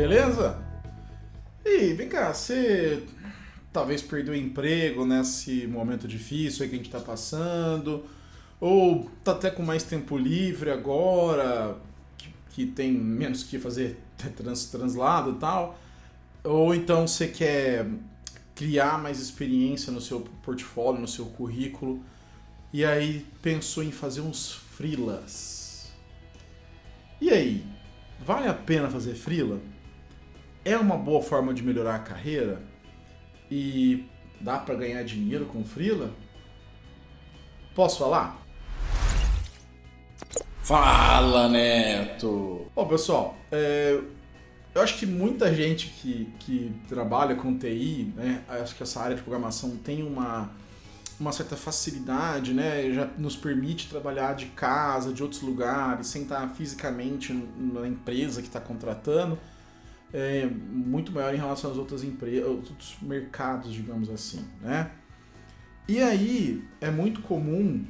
beleza? E vem cá, você talvez perdeu o emprego nesse momento difícil que a gente está passando, ou tá até com mais tempo livre agora, que, que tem menos que fazer trans, translado e tal, ou então você quer criar mais experiência no seu portfólio, no seu currículo, e aí pensou em fazer uns freelas. E aí, vale a pena fazer freela? É uma boa forma de melhorar a carreira e dá para ganhar dinheiro com freela? Posso falar? Fala, Neto! Bom, pessoal, é, eu acho que muita gente que, que trabalha com TI, né, acho que essa área de programação tem uma, uma certa facilidade, né, já nos permite trabalhar de casa, de outros lugares, sem estar fisicamente na empresa que está contratando é, muito maior em relação às outras empresas, outros mercados, digamos assim, né? E aí é muito comum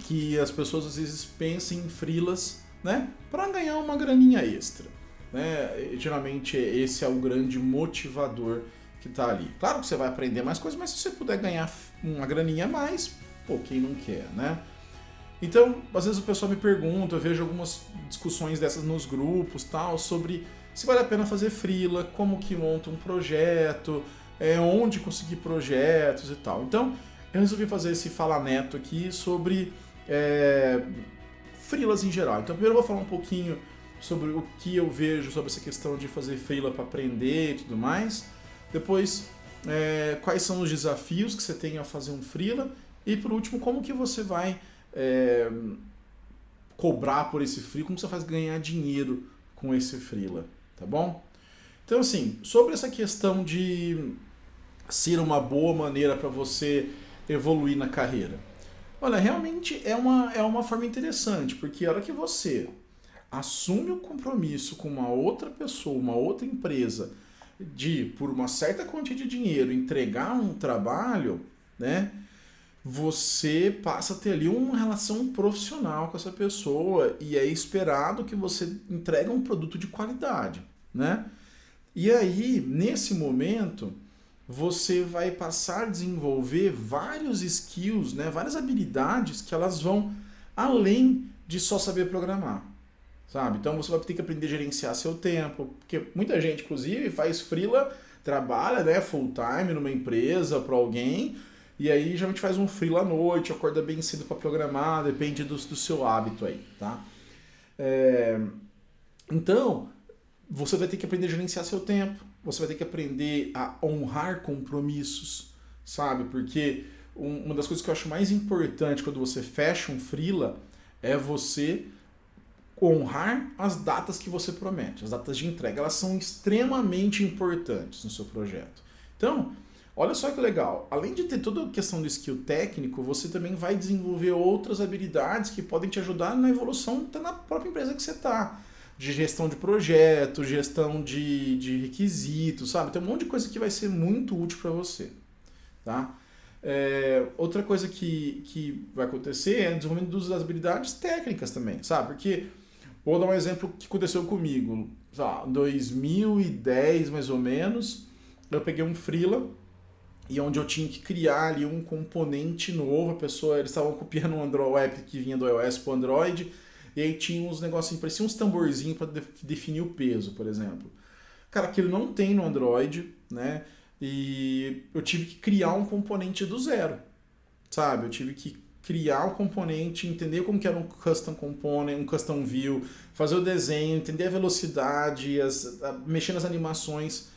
que as pessoas às vezes pensem em frilas, né, para ganhar uma graninha extra, né? E, geralmente esse é o grande motivador que está ali. Claro que você vai aprender mais coisas, mas se você puder ganhar uma graninha a mais, pô, quem não quer, né? Então, às vezes o pessoal me pergunta, eu vejo algumas discussões dessas nos grupos, tal, sobre se vale a pena fazer freela, como que monta um projeto, é, onde conseguir projetos e tal. Então, eu resolvi fazer esse Fala Neto aqui sobre é, freelas em geral. Então, primeiro eu vou falar um pouquinho sobre o que eu vejo sobre essa questão de fazer freela para aprender e tudo mais. Depois, é, quais são os desafios que você tem ao fazer um freela. E por último, como que você vai é, cobrar por esse freela, como você faz ganhar dinheiro com esse freela tá bom? Então, assim, sobre essa questão de ser uma boa maneira para você evoluir na carreira. Olha, realmente é uma, é uma forma interessante, porque a hora que você assume o compromisso com uma outra pessoa, uma outra empresa, de, por uma certa quantia de dinheiro, entregar um trabalho, né? Você passa a ter ali uma relação profissional com essa pessoa e é esperado que você entregue um produto de qualidade né? E aí, nesse momento, você vai passar a desenvolver vários skills, né? várias habilidades que elas vão além de só saber programar. Sabe? Então você vai ter que aprender a gerenciar seu tempo, porque muita gente, inclusive, faz freela, trabalha né, full time numa empresa para alguém, e aí geralmente faz um freela à noite, acorda bem cedo para programar, depende do, do seu hábito aí, tá? É... Então, você vai ter que aprender a gerenciar seu tempo, você vai ter que aprender a honrar compromissos, sabe? Porque uma das coisas que eu acho mais importante quando você fecha um freela é você honrar as datas que você promete, as datas de entrega. Elas são extremamente importantes no seu projeto. Então, olha só que legal. Além de ter toda a questão do skill técnico, você também vai desenvolver outras habilidades que podem te ajudar na evolução na própria empresa que você está de gestão de projeto, gestão de, de requisitos, sabe? Tem um monte de coisa que vai ser muito útil para você, tá? É, outra coisa que, que vai acontecer é o desenvolvimento das habilidades técnicas também, sabe? Porque, vou dar um exemplo que aconteceu comigo, em 2010 mais ou menos, eu peguei um freela e onde eu tinha que criar ali um componente novo, a pessoa, eles estavam copiando um Android, app que vinha do iOS para Android, e aí tinha uns negocinhos, parecia uns tamborzinhos para de definir o peso, por exemplo. Cara, aquilo não tem no Android, né? E eu tive que criar um componente do zero, sabe? Eu tive que criar o um componente, entender como que era um custom component, um custom view, fazer o desenho, entender a velocidade, as, a, mexer nas animações.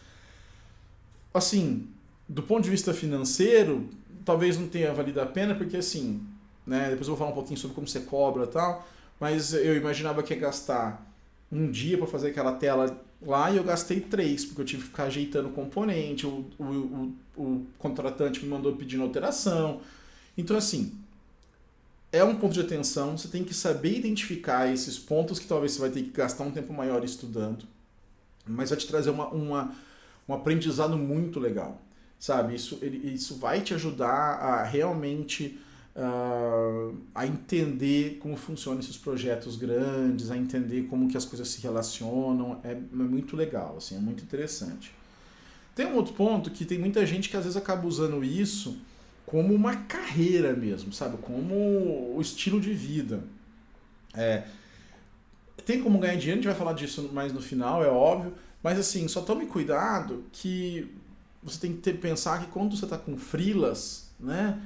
Assim, do ponto de vista financeiro, talvez não tenha valido a pena, porque assim, né, depois eu vou falar um pouquinho sobre como você cobra e tal, mas eu imaginava que ia gastar um dia para fazer aquela tela lá e eu gastei três, porque eu tive que ficar ajeitando o componente, o, o, o, o contratante me mandou pedindo alteração. Então, assim, é um ponto de atenção, você tem que saber identificar esses pontos que talvez você vai ter que gastar um tempo maior estudando, mas vai te trazer uma, uma, um aprendizado muito legal, sabe? Isso, ele, isso vai te ajudar a realmente uh, a entender como funcionam esses projetos grandes, a entender como que as coisas se relacionam. É, é muito legal, assim, é muito interessante. Tem um outro ponto que tem muita gente que às vezes acaba usando isso como uma carreira mesmo, sabe? Como o estilo de vida. É, tem como ganhar dinheiro, a gente vai falar disso mais no final, é óbvio. Mas assim, só tome cuidado que você tem que ter, pensar que quando você está com frilas, né?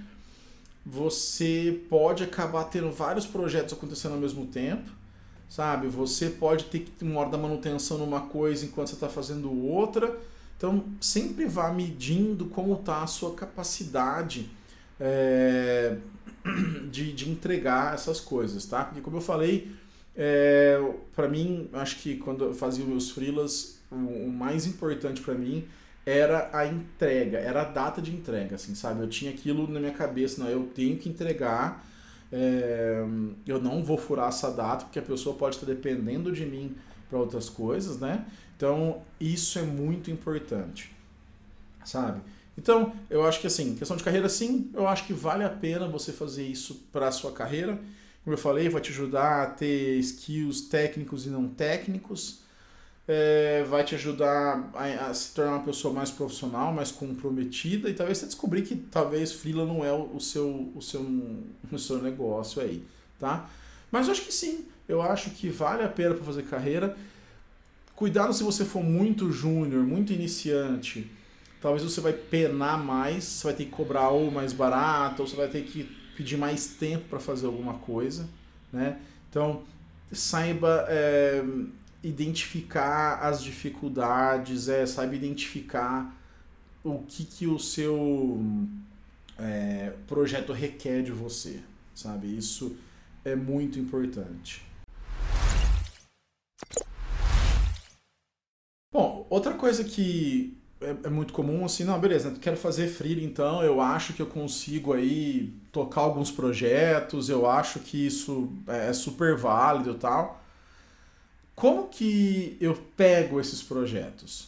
Você pode acabar tendo vários projetos acontecendo ao mesmo tempo, sabe? Você pode ter que uma hora da manutenção numa coisa enquanto você está fazendo outra. Então, sempre vá medindo como está a sua capacidade é, de, de entregar essas coisas, tá? Porque, como eu falei, é, para mim, acho que quando eu fazia meus freelas, o, o mais importante para mim era a entrega, era a data de entrega, assim, sabe? Eu tinha aquilo na minha cabeça, não, eu tenho que entregar, é, eu não vou furar essa data, porque a pessoa pode estar dependendo de mim para outras coisas, né? Então, isso é muito importante, sabe? Então, eu acho que assim, questão de carreira, sim, eu acho que vale a pena você fazer isso para a sua carreira. Como eu falei, vai te ajudar a ter skills técnicos e não técnicos. É, vai te ajudar a, a, se tornar uma pessoa mais profissional, mais comprometida e talvez você descobrir que talvez freela não é o, seu, o, seu, o seu negócio aí, tá? Mas eu acho que sim, eu acho que vale a pena para fazer carreira. Cuidado se você for muito júnior, muito iniciante, talvez você vai penar mais, você vai ter que cobrar ou mais barato, ou você vai ter que pedir mais tempo para fazer alguma coisa, né? Então, saiba é, identificar as dificuldades, é, saiba identificar o que, que o seu é, projeto requer de você, sabe? Isso é muito importante. Bom, outra coisa que é, é, muito comum assim, não, beleza, quero fazer freela então, eu acho que eu consigo aí tocar alguns projetos, eu acho que isso é super válido e tal. Como que eu pego esses projetos?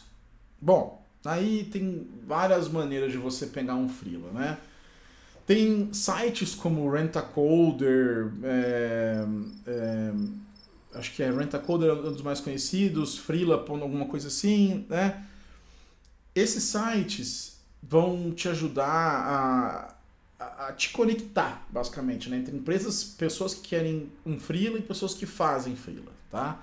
Bom, aí tem várias maneiras de você pegar um freela, né? Tem sites como Rentacoder, é, é, acho que é Rentacoder é um dos mais conhecidos, Freela, alguma coisa assim, né? esses sites vão te ajudar a, a, a, te conectar, basicamente, né? entre empresas, pessoas que querem um freela e pessoas que fazem freela, tá?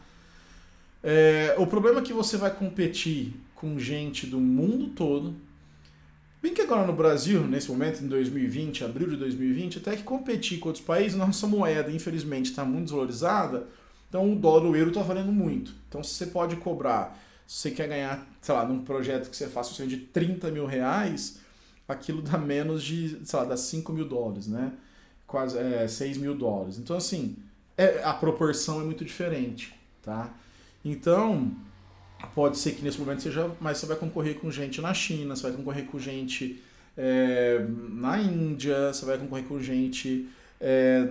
É, o problema é que você vai competir com gente do mundo todo. Bem que agora no Brasil, nesse momento, em 2020, abril de 2020, até que competir com outros países, nossa moeda, infelizmente, está muito desvalorizada, então o dólar, o euro está valendo muito. Então, se você pode cobrar se você quer ganhar, sei lá, num projeto que você faça seja, de 30 mil reais, aquilo dá menos de, sei lá, dá 5 mil dólares, né? Quase é, 6 mil dólares. Então, assim, é, a proporção é muito diferente, tá? Então, pode ser que nesse momento seja, mas você vai concorrer com gente na China, você vai concorrer com gente é, na Índia, você vai concorrer com gente é,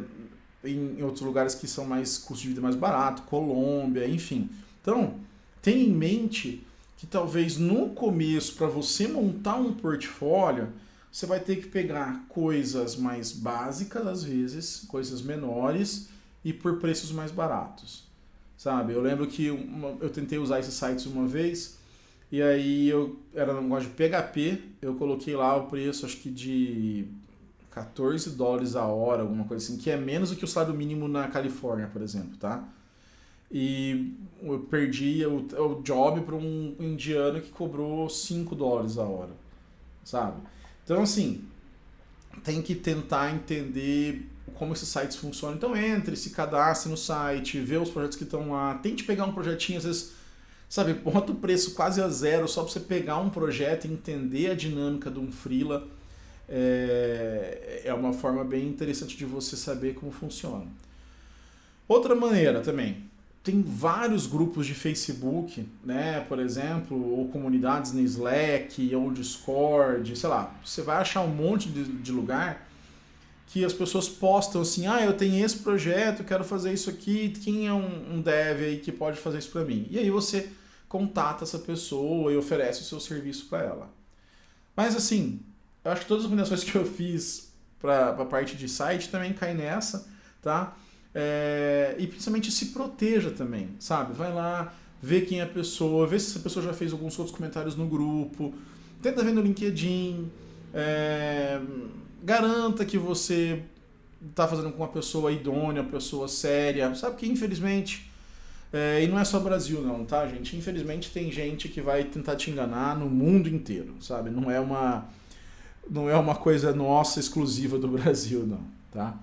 em, outros lugares que são mais custo de vida mais barato, Colômbia, enfim. Então, tenha em mente que talvez no começo, para você montar um portfólio, você vai ter que pegar coisas mais básicas, às vezes, coisas menores e por preços mais baratos. Sabe? Eu lembro que uma, eu tentei usar esses sites uma vez e aí eu era um negócio de PHP, eu coloquei lá o preço, acho que de 14 dólares a hora, alguma coisa assim, que é menos do que o salário mínimo na Califórnia, por exemplo, tá? e eu perdi o, o job para um indiano que cobrou 5 dólares a hora, sabe? Então, assim, tem que tentar entender como esses sites funcionam. Então, entre, se cadastre no site, vê os projetos que estão lá, tente pegar um projetinho, às vezes, sabe, bota o preço quase a zero só para você pegar um projeto e entender a dinâmica de um freela. É, é uma forma bem interessante de você saber como funciona. Outra maneira também, tem vários grupos de Facebook, né, por exemplo, ou comunidades no Slack ou Discord, sei lá, você vai achar um monte de, de lugar que as pessoas postam assim, ah, eu tenho esse projeto, quero fazer isso aqui, quem é um, um dev aí que pode fazer isso para mim? E aí você contata essa pessoa e oferece o seu serviço para ela. Mas assim, eu acho que todas as recomendações que eu fiz para a parte de site também cai nessa, tá? É, e principalmente se proteja também, sabe? Vai lá, vê quem é a pessoa, vê se essa pessoa já fez alguns outros comentários no grupo, tenta ver no LinkedIn, é, garanta que você está fazendo com uma pessoa idônea, uma pessoa séria, sabe que infelizmente é, e não é só Brasil não, tá, gente? Infelizmente tem gente que vai tentar te enganar no mundo inteiro, sabe? Não é uma não é uma coisa nossa exclusiva do Brasil, não, tá?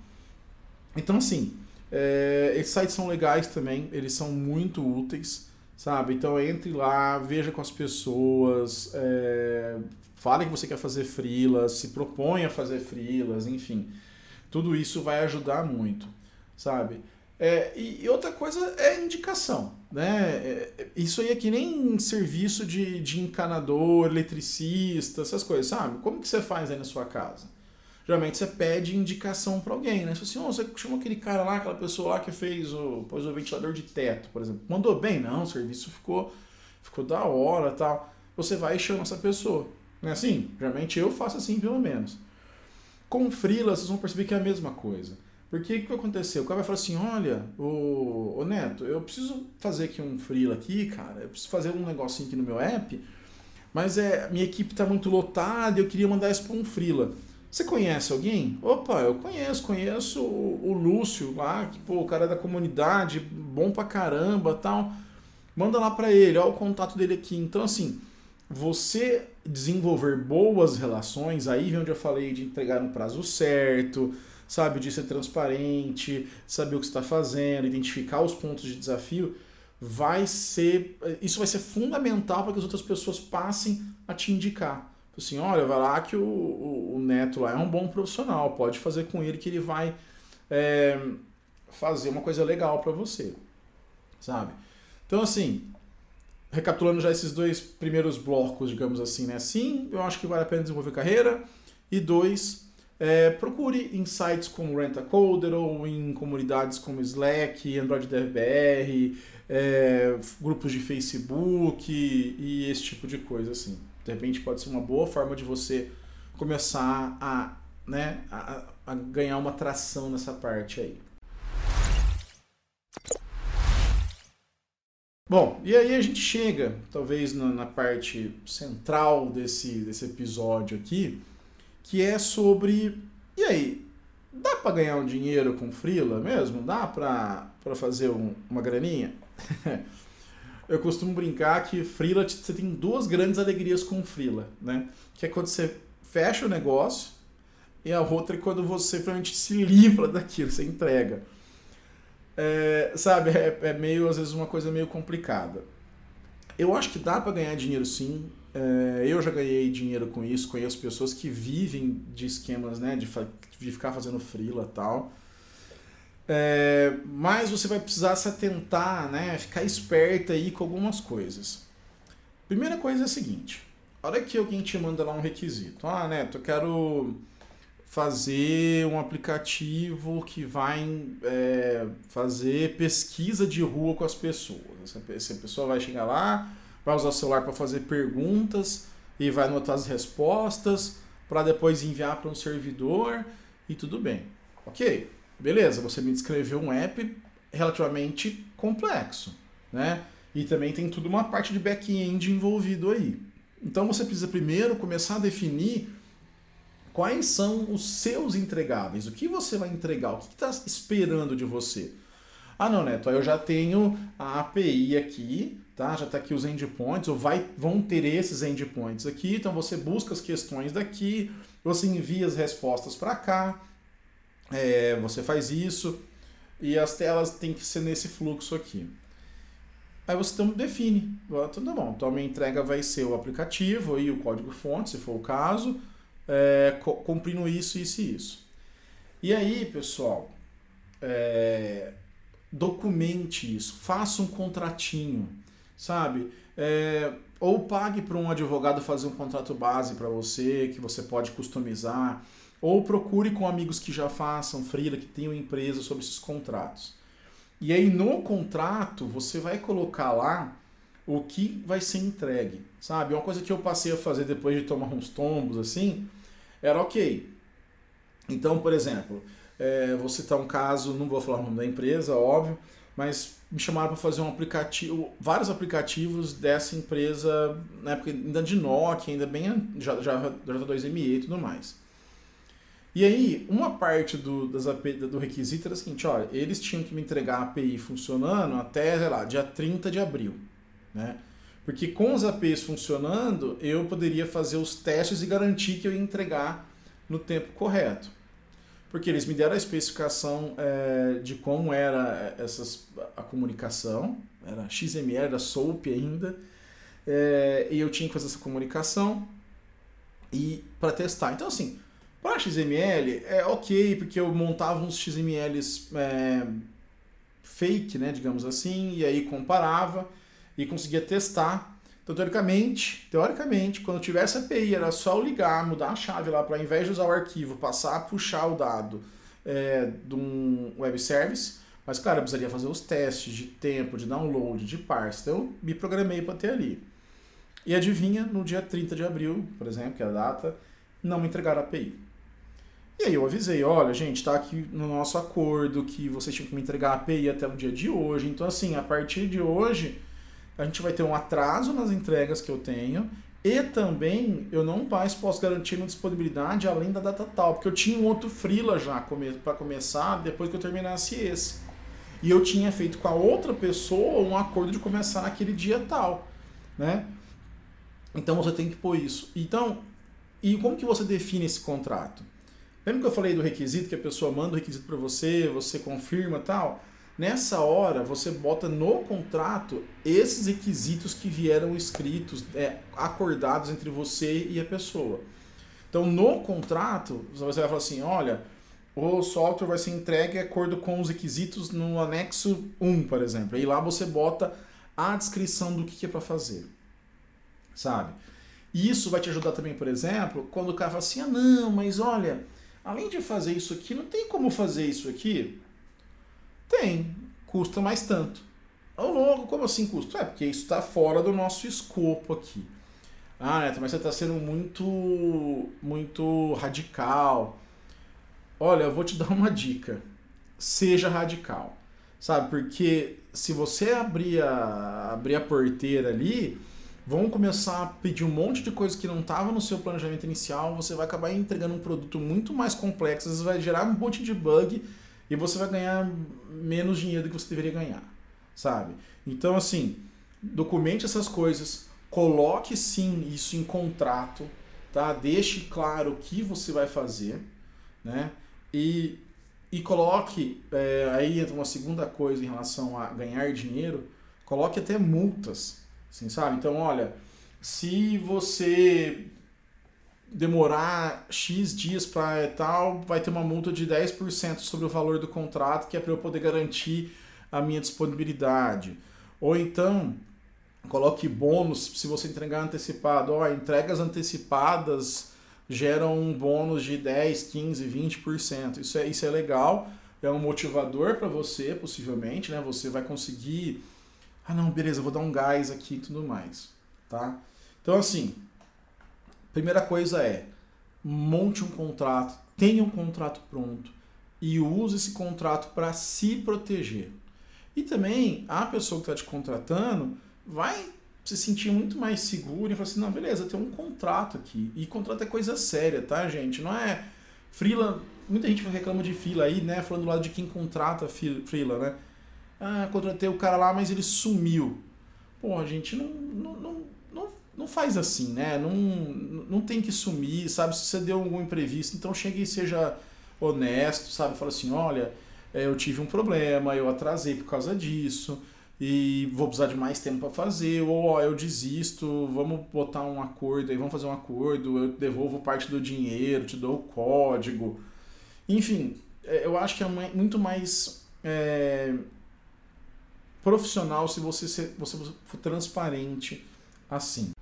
Então, assim, é, esses sites são legais também, eles são muito úteis, sabe? Então, entre lá, veja com as pessoas, é, fale que você quer fazer frilas, se propõe a fazer frilas, enfim. Tudo isso vai ajudar muito, sabe? É, e, outra coisa é indicação. Né? É, isso aí é que nem serviço de, de encanador, eletricista, essas coisas, sabe? Como que você faz aí na sua casa? Geralmente você pede indicação para alguém, né? Você, assim, oh, você chamou aquele cara lá, aquela pessoa lá que fez o, pôs o ventilador de teto, por exemplo. Mandou bem? Não, o serviço ficou, ficou da hora tal. Você vai e chama essa pessoa. Não é assim? Geralmente eu faço assim, pelo menos. Com freela, vocês vão perceber que é a mesma coisa. Porque o que aconteceu? O cara vai falar assim: olha, o Neto, eu preciso fazer aqui um freela aqui, cara, eu preciso fazer um negocinho aqui no meu app, mas é, minha equipe está muito lotada eu queria mandar isso para um freela. Você conhece alguém? Opa, eu conheço, conheço o, o Lúcio lá, que pô, o cara é da comunidade, bom pra caramba tal. Manda lá para ele, ó o contato dele aqui. Então, assim, você desenvolver boas relações, aí vem onde eu falei de entregar no prazo certo, sabe, de ser transparente, saber o que está fazendo, identificar os pontos de desafio, vai ser isso vai ser fundamental para que as outras pessoas passem a te indicar. Assim, olha, vai lá que o, o, o Neto lá é um bom profissional, pode fazer com ele que ele vai é, fazer uma coisa legal para você, sabe? Então, assim, recapitulando já esses dois primeiros blocos, digamos assim, né? Sim, eu acho que vale a pena desenvolver carreira. E dois, é, procure em sites como Rentacoder ou em comunidades como Slack, Android DevBR, é, grupos de Facebook e, e esse tipo de coisa assim. De repente pode ser uma boa forma de você começar a, né, a, a ganhar uma tração nessa parte aí. Bom, e aí a gente chega, talvez na, na parte central desse, desse episódio aqui, que é sobre. E aí? Dá para ganhar um dinheiro com Freela mesmo? Dá para fazer um, uma graninha? Eu costumo brincar que Freela você tem duas grandes alegrias com Freela, né? Que é quando você fecha o negócio e a outra é quando você realmente se livra daquilo, você entrega. É, sabe, é, é, meio, às vezes, uma coisa meio complicada. Eu acho que dá para ganhar dinheiro sim, é, eu já ganhei dinheiro com isso, conheço pessoas que vivem de esquemas, né, de, de ficar fazendo freela e tal. É, mas você vai precisar se atentar, né, ficar esperta aí com algumas coisas. Primeira coisa é a seguinte: olha que alguém te manda lá um requisito. Ah, Neto, eu quero fazer um aplicativo que vai é, fazer pesquisa de rua com as pessoas. Essa pessoa vai chegar lá, vai usar o celular para fazer perguntas e vai anotar as respostas para depois enviar para um servidor e tudo bem. Ok, beleza, você me descreveu um app relativamente complexo, né? E também tem tudo uma parte de back-end envolvido aí. Então você precisa primeiro começar a definir quais são os seus entregáveis, o que você vai entregar, o que está esperando de você. Ah, não, Neto, eu já tenho a API aqui, tá? Já está aqui os endpoints, ou vai, vão ter esses endpoints aqui, então você busca as questões daqui, você envia as respostas para cá, é, você faz isso, e as telas têm que ser nesse fluxo aqui. Aí você então define, tudo tá bom, então a minha entrega vai ser o aplicativo e o código-fonte, se for o caso, é, cumprindo isso, isso e isso. E aí, pessoal, é, documente isso, faça um contratinho sabe? É, ou pague para um advogado fazer um contrato base para você, que você pode customizar, ou procure com amigos que já façam freela, que tenham empresa sobre esses contratos. E aí no contrato você vai colocar lá o que vai ser entregue, sabe? Uma coisa que eu passei a fazer depois de tomar uns tombos assim, era ok. Então, por exemplo, é, vou citar um caso, não vou falar o nome da empresa, óbvio, mas me chamaram para fazer um aplicativo, vários aplicativos dessa empresa, na época ainda de Nokia, ainda bem já já já 2ME e tudo mais. E aí, uma parte do, das do requisito era o seguinte, olha, eles tinham que me entregar a API funcionando até, sei lá, dia 30 de abril, né? Porque com os APIs funcionando, eu poderia fazer os testes e garantir que eu ia entregar no tempo correto. Porque eles me deram a especificação é, de como era essas, a comunicação, era XML, era SOAP ainda, é, e eu tinha que fazer essa comunicação e para testar. Então, assim, para XML é ok, porque eu montava uns XMLs é, fake, né, digamos assim, e aí comparava e conseguia testar. Então, teoricamente, teoricamente, quando tivesse API, era só ligar, mudar a chave lá para, ao invés de usar o arquivo, passar a puxar o dado é, de um web service. Mas, claro, eu precisaria fazer os testes de tempo, de download, de parse. Então, eu me programei para ter ali. E adivinha, no dia 30 de abril, por exemplo, que é a data, não me entregaram a API. E aí eu avisei, olha, gente, está aqui no nosso acordo que vocês tinham que me entregar a API até o dia de hoje. Então, assim, a partir de hoje, a gente vai ter um atraso nas entregas que eu tenho e também eu não mais posso garantir uma disponibilidade além da data tal, porque eu tinha um outro freela já para começar depois que eu terminasse esse. E eu tinha feito com a outra pessoa um acordo de começar naquele dia tal, né? Então você tem que pôr isso. Então, e como que você define esse contrato? Lembra que eu falei do requisito, que a pessoa manda o requisito para você, você confirma tal? Nessa hora, você bota no contrato esses requisitos que vieram escritos, é, acordados entre você e a pessoa. Então, no contrato, você vai falar assim: olha, o software vai ser entregue de acordo com os requisitos no anexo 1, por exemplo. E lá você bota a descrição do que é para fazer. Sabe? E isso vai te ajudar também, por exemplo, quando o cara fala assim: ah, não, mas olha Além de fazer isso aqui, não tem como fazer isso aqui? Tem. Custa mais tanto. Ô louco, como assim custa? É, porque isso está fora do nosso escopo aqui. Ah, Neto, mas você está sendo muito, muito radical. Olha, eu vou te dar uma dica. Seja radical. Sabe, porque se você abrir a, abrir a porteira ali, vão começar a pedir um monte de coisa que não estava no seu planejamento inicial, você vai acabar entregando um produto muito mais complexo, às vezes vai gerar um monte de bug e você vai ganhar menos dinheiro do que você deveria ganhar, sabe? Então, assim, documente essas coisas, coloque sim isso em contrato, tá? Deixe claro o que você vai fazer, né? E, e coloque, é, aí entra uma segunda coisa em relação a ganhar dinheiro, coloque até multas, Assim, sabe? Então, olha, se você demorar X dias para tal, vai ter uma multa de 10% sobre o valor do contrato, que é para eu poder garantir a minha disponibilidade. Ou então, coloque bônus se você entregar antecipado. Ó, entregas antecipadas geram um bônus de 10, 15, 20%. Isso é, isso é legal, é um motivador para você, possivelmente, né? Você vai conseguir ah, não, beleza, vou dar um gás aqui e tudo mais, tá? Então, assim, primeira coisa é monte um contrato, tenha um contrato pronto e use esse contrato para se proteger. E também a pessoa que está te contratando vai se sentir muito mais seguro e falar assim, não, beleza, tem um contrato aqui. E contrato é coisa séria, tá, gente? Não é freela. Muita gente reclama de fila aí, né? Falando do lado de quem contrata freela, né? Ah, contratei o cara lá, mas ele sumiu. Pô, gente não, não, não, faz assim, né? Não, não tem que sumir, sabe? Se você deu algum imprevisto, então chegue e seja honesto, sabe? Fala assim, olha, é, eu tive um problema, eu atrasei por causa disso e vou precisar de mais tempo para fazer, ou ó, eu desisto, vamos botar um acordo aí, vamos fazer um acordo, eu devolvo parte do dinheiro, te dou o código. Enfim, é, eu acho que é muito mais é, profissional se você, ser, você for transparente assim.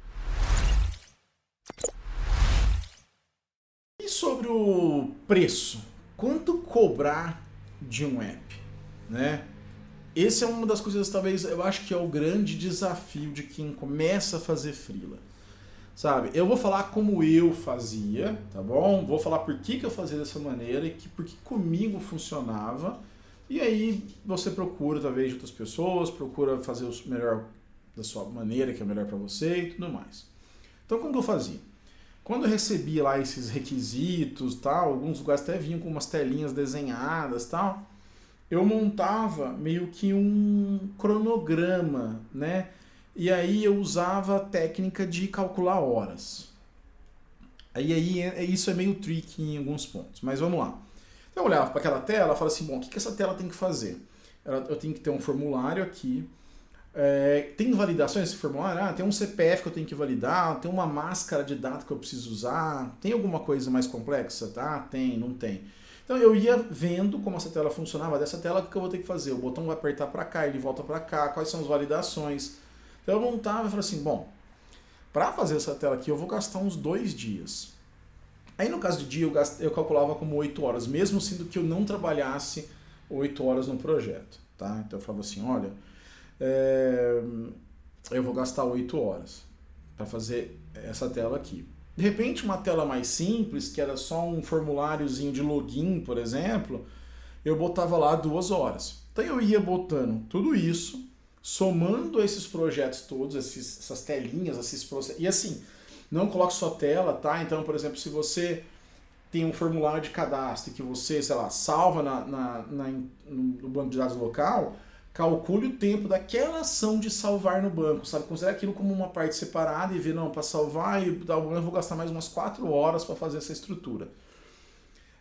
Preço? Quanto cobrar de um app? Né? Esse é uma das coisas, talvez, eu acho que é o grande desafio de quem começa a fazer freela. sabe? Eu vou falar como eu fazia, tá bom? Vou falar por que, que eu fazia dessa maneira e que, por que comigo funcionava. E aí você procura, talvez, de outras pessoas, procura fazer o melhor da sua maneira, que é melhor para você e tudo mais. Então, como que eu fazia? Quando eu recebia lá esses requisitos, tal, alguns lugares até vinham com umas telinhas desenhadas, tal, eu montava meio que um cronograma, né? E aí eu usava a técnica de calcular horas. Aí, aí é, isso é meio tricky em alguns pontos, mas vamos lá. Então eu olhava para aquela tela e falava assim, bom, o que, que essa tela tem que fazer? Eu tenho que ter um formulário aqui. É, tem validações esse formulário? Ah, tem um CPF que eu tenho que validar, tem uma máscara de data que eu preciso usar, tem alguma coisa mais complexa? Tá? Tem, não tem. Então eu ia vendo como essa tela funcionava. Dessa tela, o que eu vou ter que fazer? O botão vai apertar para cá, ele volta para cá, quais são as validações? Então eu montava e falei assim, bom, para fazer essa tela aqui eu vou gastar uns dois dias. Aí no caso de dia eu, gast... eu calculava como 8 horas, mesmo sendo que eu não trabalhasse 8 horas no projeto. Tá? Então eu falava assim, olha, é... eu vou gastar 8 horas para fazer essa tela aqui. De repente uma tela mais simples, que era só um formuláriozinho de login, por exemplo, eu botava lá duas horas. Então eu ia botando tudo isso, somando esses projetos todos, esses, essas telinhas, esses processos. E assim, não coloque sua tela, tá? Então, por exemplo, se você tem um formulário de cadastro que você, sei lá, salva na, na, na, no banco de dados local, calcule o tempo daquela ação de salvar no banco, sabe? Considere aquilo como uma parte separada e ver, não, para salvar e dar eu vou gastar mais umas 4 horas para fazer essa estrutura.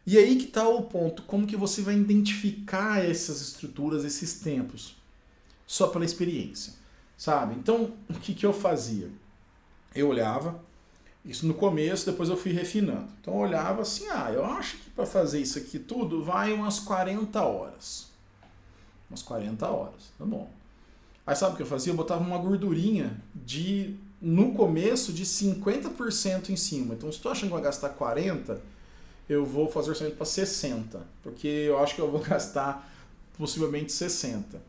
E aí que está o ponto, como que você vai identificar essas estruturas, esses tempos? Só pela experiência, sabe? Então, o que, que eu fazia? Eu olhava, isso no começo, depois eu fui refinando. Então eu olhava assim, ah, eu acho que para fazer isso aqui tudo vai umas 40 horas. Umas 40 horas, tá bom. Aí sabe o que eu fazia? Eu botava uma gordurinha de, no começo, de 50% em cima. Então se tu achando que vai gastar 40, eu vou fazer orçamento para 60. Porque eu acho que eu vou gastar possivelmente 60.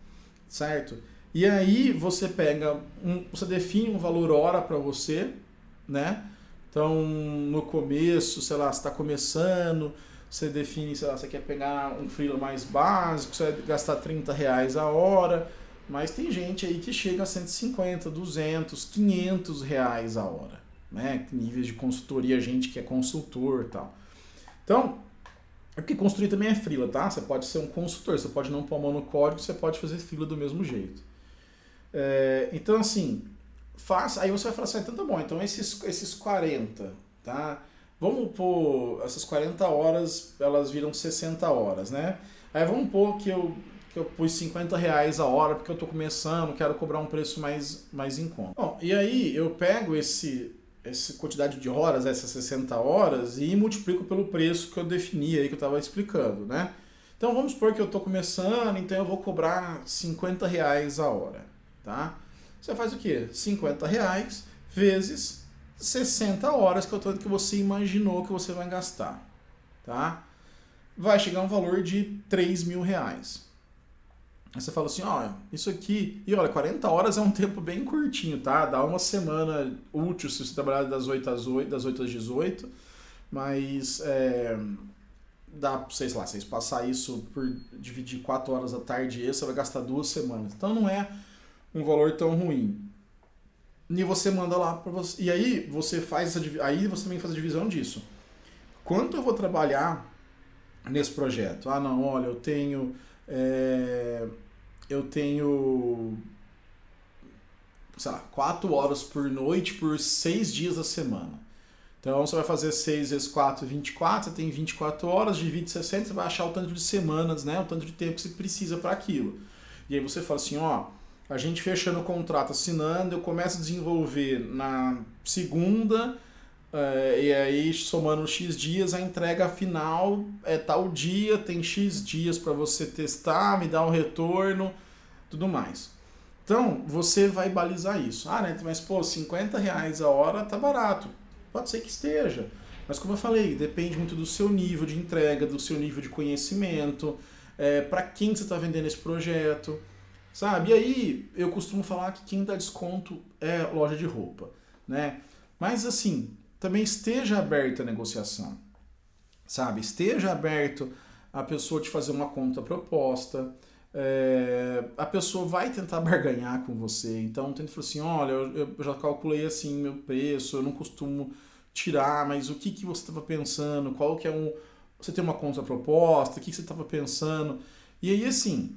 Certo? E aí você pega, um, você define um valor hora para você, né? Então, no começo, sei lá, está começando, você define, sei lá, você quer pegar um freela mais básico, você vai gastar 30 reais a hora, mas tem gente aí que chega a 150, 200, 500 reais a hora, né? Níveis de consultoria, gente que é consultor tal. Então, é porque construir também é freela, tá? Você pode ser um consultor, você pode não pôr a mão no código, você pode fazer freela do mesmo jeito. É, então, assim, faça. Aí você vai falar assim, ah, então tá bom, então esses, esses 40, tá? Vamos pôr essas 40 horas, elas viram 60 horas, né? Aí vamos pôr que eu, que eu pus 50 reais a hora porque eu tô começando, quero cobrar um preço mais, mais em conta. Bom, e aí eu pego esse, essa quantidade de horas, essas 60 horas, e multiplico pelo preço que eu defini aí, que eu estava explicando, né? Então vamos supor que eu estou começando, então eu vou cobrar 50 reais a hora, tá? Você faz o quê? 50 reais vezes 60 horas, que é o tanto que você imaginou que você vai gastar. Tá? Vai chegar um valor de 3 mil reais. Aí você fala assim, olha, isso aqui... E olha, 40 horas é um tempo bem curtinho, tá? Dá uma semana útil se você trabalhar das 8 às 8, das 8 às 18. Mas é, dá, sei lá, vocês passar isso por dividir 4 horas da tarde, você vai gastar duas semanas. Então não é um valor tão ruim. E você manda lá para você. E aí você faz essa aí você também faz a divisão disso. Quanto eu vou trabalhar nesse projeto? Ah, não, olha, eu tenho é, eu tenho sei lá, 4 horas por noite por 6 dias da semana. Então você vai fazer 6 vezes 4, 24, você tem 24 horas, divide 60, você vai achar o tanto de semanas, né? O tanto de tempo que você precisa para aquilo. E aí você fala assim, ó, a gente fechando o contrato, assinando, eu começo a desenvolver na segunda, uh, e aí somando X dias, a entrega final é tal dia, tem X dias para você testar, me dar um retorno, tudo mais. Então, você vai balizar isso. Ah, né, mas pô, 50 reais a hora tá barato. Pode ser que esteja. Mas como eu falei, depende muito do seu nível de entrega, do seu nível de conhecimento, é, para quem você está vendendo esse projeto. Sabe? E aí eu costumo falar que quem dá desconto é loja de roupa, né? Mas assim, também esteja aberto à negociação, sabe? Esteja aberto a pessoa te fazer uma conta proposta, é, a pessoa vai tentar barganhar com você. Então, tenta falar assim: olha, eu, eu já calculei assim meu preço, eu não costumo tirar, mas o que, que você estava pensando? Qual que é um. Você tem uma contraproposta? O que, que você estava pensando? E aí, assim,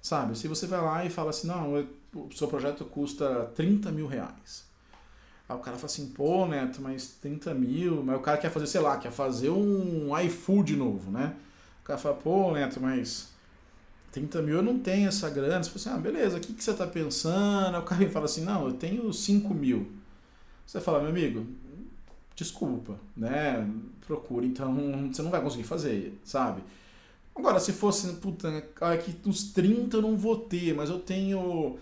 sabe? Se você vai lá e fala assim: não, o seu projeto custa 30 mil reais. Aí o cara fala assim: pô, Neto, mas 30 mil. Mas o cara quer fazer, sei lá, quer fazer um iFood novo, né? O cara fala: pô, Neto, mas 30 mil eu não tenho essa grana. Você fala assim: ah, beleza, o que, que você está pensando? Aí o cara fala assim: não, eu tenho 5 mil. Você fala, meu amigo, desculpa, né? Procura, então você não vai conseguir fazer, sabe? Agora, se fosse, puta, aqui uns 30 eu não vou ter, mas eu tenho,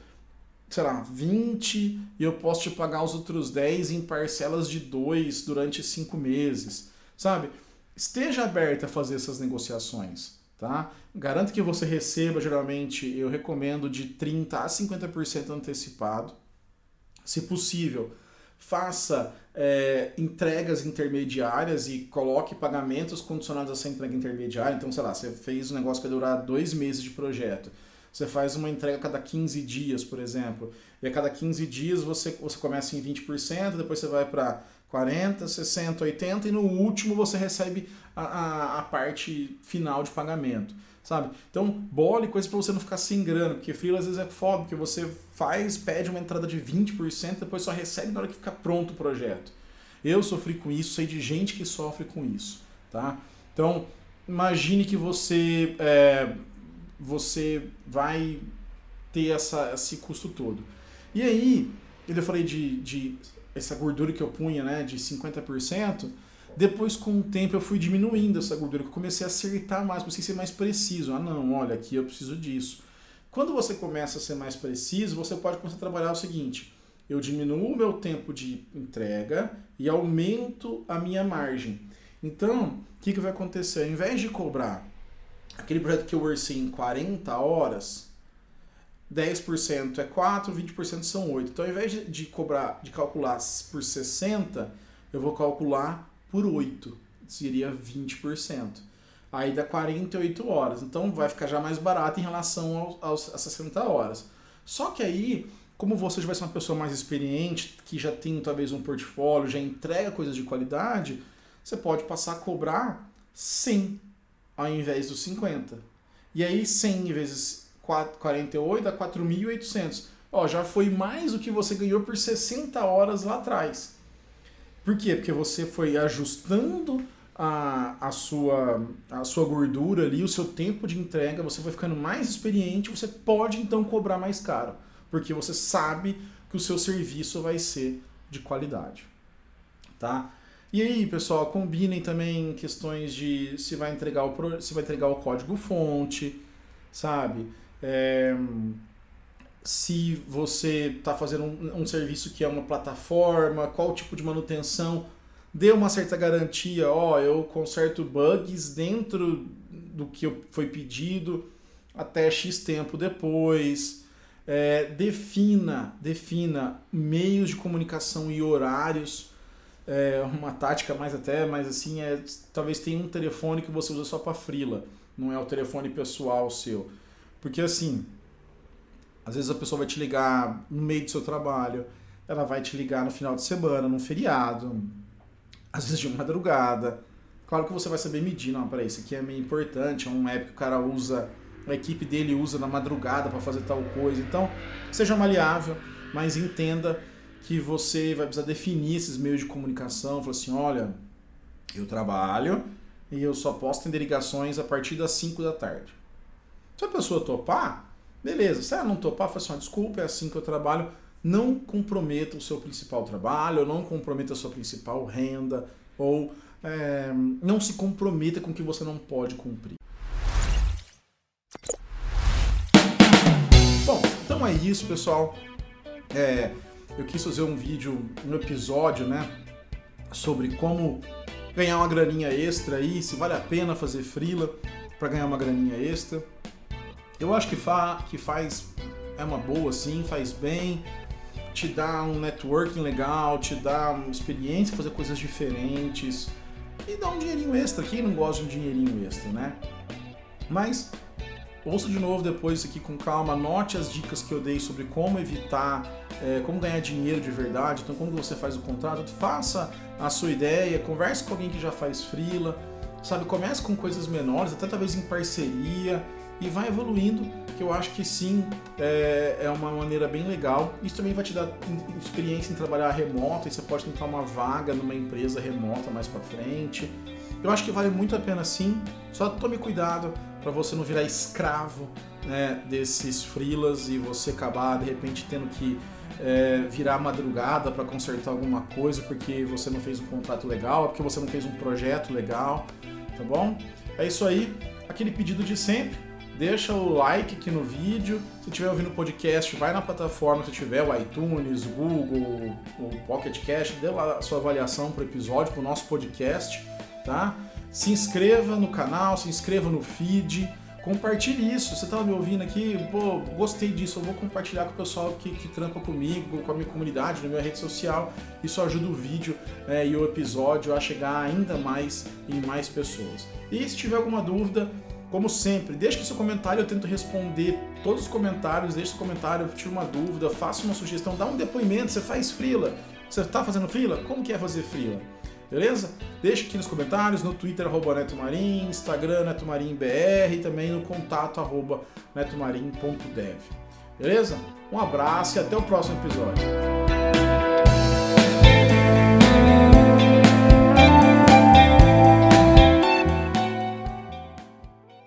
sei lá, 20 e eu posso te pagar os outros 10 em parcelas de 2 durante 5 meses, sabe? Esteja aberto a fazer essas negociações, tá? Garanto que você receba, geralmente, eu recomendo de 30 a 50% antecipado, se possível faça é, entregas intermediárias e coloque pagamentos condicionados a essa entrega intermediária. Então, sei lá, você fez um negócio que vai durar dois meses de projeto. Você faz uma entrega a cada 15 dias, por exemplo. E a cada 15 dias você, você começa em 20%, depois você vai para 40, 60, 80 e no último você recebe a, a, a parte final de pagamento sabe? Então, bole coisas para você não ficar sem grana, porque freela às vezes é foda, porque você faz, pede uma entrada de 20%, depois só recebe na hora que fica pronto o projeto. Eu sofri com isso, sei de gente que sofre com isso, tá? Então, imagine que você é, você vai ter essa, esse custo todo. E aí, eu falei de, de essa gordura que eu punha, né, de 50%, depois, com o tempo, eu fui diminuindo essa gordura, eu comecei a acertar mais, comecei a ser mais preciso. Ah, não, olha, aqui eu preciso disso. Quando você começa a ser mais preciso, você pode começar a trabalhar o seguinte: eu diminuo o meu tempo de entrega e aumento a minha margem. Então, o que, que vai acontecer? Ao invés de cobrar aquele projeto que eu orcei em 40 horas, 10% é 4, 20% são 8. Então, ao invés de, cobrar, de calcular por 60, eu vou calcular por 8, seria 20%. Aí dá 48 horas, então vai ficar já mais barato em relação aos, aos 60 horas. Só que aí, como você já vai ser uma pessoa mais experiente, que já tem talvez um portfólio, já entrega coisas de qualidade, você pode passar a cobrar 100 ao invés dos 50. E aí 100 vezes 48 dá 4.800. Ó, já foi mais do que você ganhou por 60 horas lá atrás. Por quê? Porque você foi ajustando a, a, sua, a sua gordura ali, o seu tempo de entrega, você foi ficando mais experiente, você pode então cobrar mais caro, porque você sabe que o seu serviço vai ser de qualidade. Tá? E aí, pessoal, combinem também questões de se vai entregar o, se vai entregar o código fonte, sabe? É, se você está fazendo um, um, serviço que é uma plataforma, qual tipo de manutenção, dê uma certa garantia, ó, oh, eu conserto bugs dentro do que foi pedido até X tempo depois. É, defina, defina meios de comunicação e horários. É uma tática mais até, mas assim, é, talvez tenha um telefone que você usa só para frila, não é o telefone pessoal seu. Porque assim, às vezes a pessoa vai te ligar no meio do seu trabalho, ela vai te ligar no final de semana, num feriado, às vezes de madrugada. Claro que você vai saber medir, não, peraí, isso aqui é meio importante, é um app que o cara usa, a equipe dele usa na madrugada para fazer tal coisa. Então, seja maleável, mas entenda que você vai precisar definir esses meios de comunicação, falar assim, olha, eu trabalho e eu só posso ter ligações a partir das 5 da tarde. Se a pessoa topar, Beleza, se ela não topar, fala assim, desculpa, é assim que eu trabalho. Não comprometa o seu principal trabalho, não comprometa a sua principal renda, ou é, não se comprometa com o que você não pode cumprir. Bom, então é isso, pessoal. É, eu quis fazer um vídeo, um episódio, né, sobre como ganhar uma graninha extra aí, se vale a pena fazer frila para ganhar uma graninha extra. Eu acho que, fa que faz. É uma boa, sim, faz bem. te dá um networking legal, te dá uma experiência, fazer coisas diferentes e dá um dinheirinho extra. Quem não gosta de um dinheirinho extra, né? Mas ouça de novo depois isso aqui com calma, anote as dicas que eu dei sobre como evitar, é, como ganhar dinheiro de verdade. Então, quando você faz o contrato, faça a sua ideia, converse com alguém que já faz freela, sabe? Comece com coisas menores, até talvez em parceria e vai evoluindo, que eu acho que sim, é, é uma maneira bem legal. Isso também vai te dar experiência em trabalhar remoto, e você pode tentar uma vaga numa empresa remota mais para frente. Eu acho que vale muito a pena sim, só tome cuidado para você não virar escravo né, desses freelas e você acabar de repente tendo que é, virar madrugada para consertar alguma coisa porque você não fez um contrato legal, porque você não fez um projeto legal, tá bom? É isso aí, aquele pedido de sempre deixa o like aqui no vídeo. Se estiver ouvindo o podcast, vai na plataforma que tiver, o iTunes, o Google, o Pocket Cast, dê lá a sua avaliação para o episódio, para o nosso podcast, tá? Se inscreva no canal, se inscreva no feed, compartilhe isso. Você estava me ouvindo aqui, pô, gostei disso, eu vou compartilhar com o pessoal que, que trampa comigo, com a minha comunidade, na minha rede social. Isso ajuda o vídeo é, e o episódio a chegar ainda mais em mais pessoas. E se tiver alguma dúvida, como sempre, deixe seu comentário, eu tento responder todos os comentários, deixe seu comentário, tire uma dúvida, faça uma sugestão, dá um depoimento, você faz frila, você está fazendo frila? Como que é fazer frila? Beleza? Deixe aqui nos comentários, no Twitter, arroba netomarim, Instagram, netomarimbr e também no contato, arroba netomarim.dev. Beleza? Um abraço e até o próximo episódio.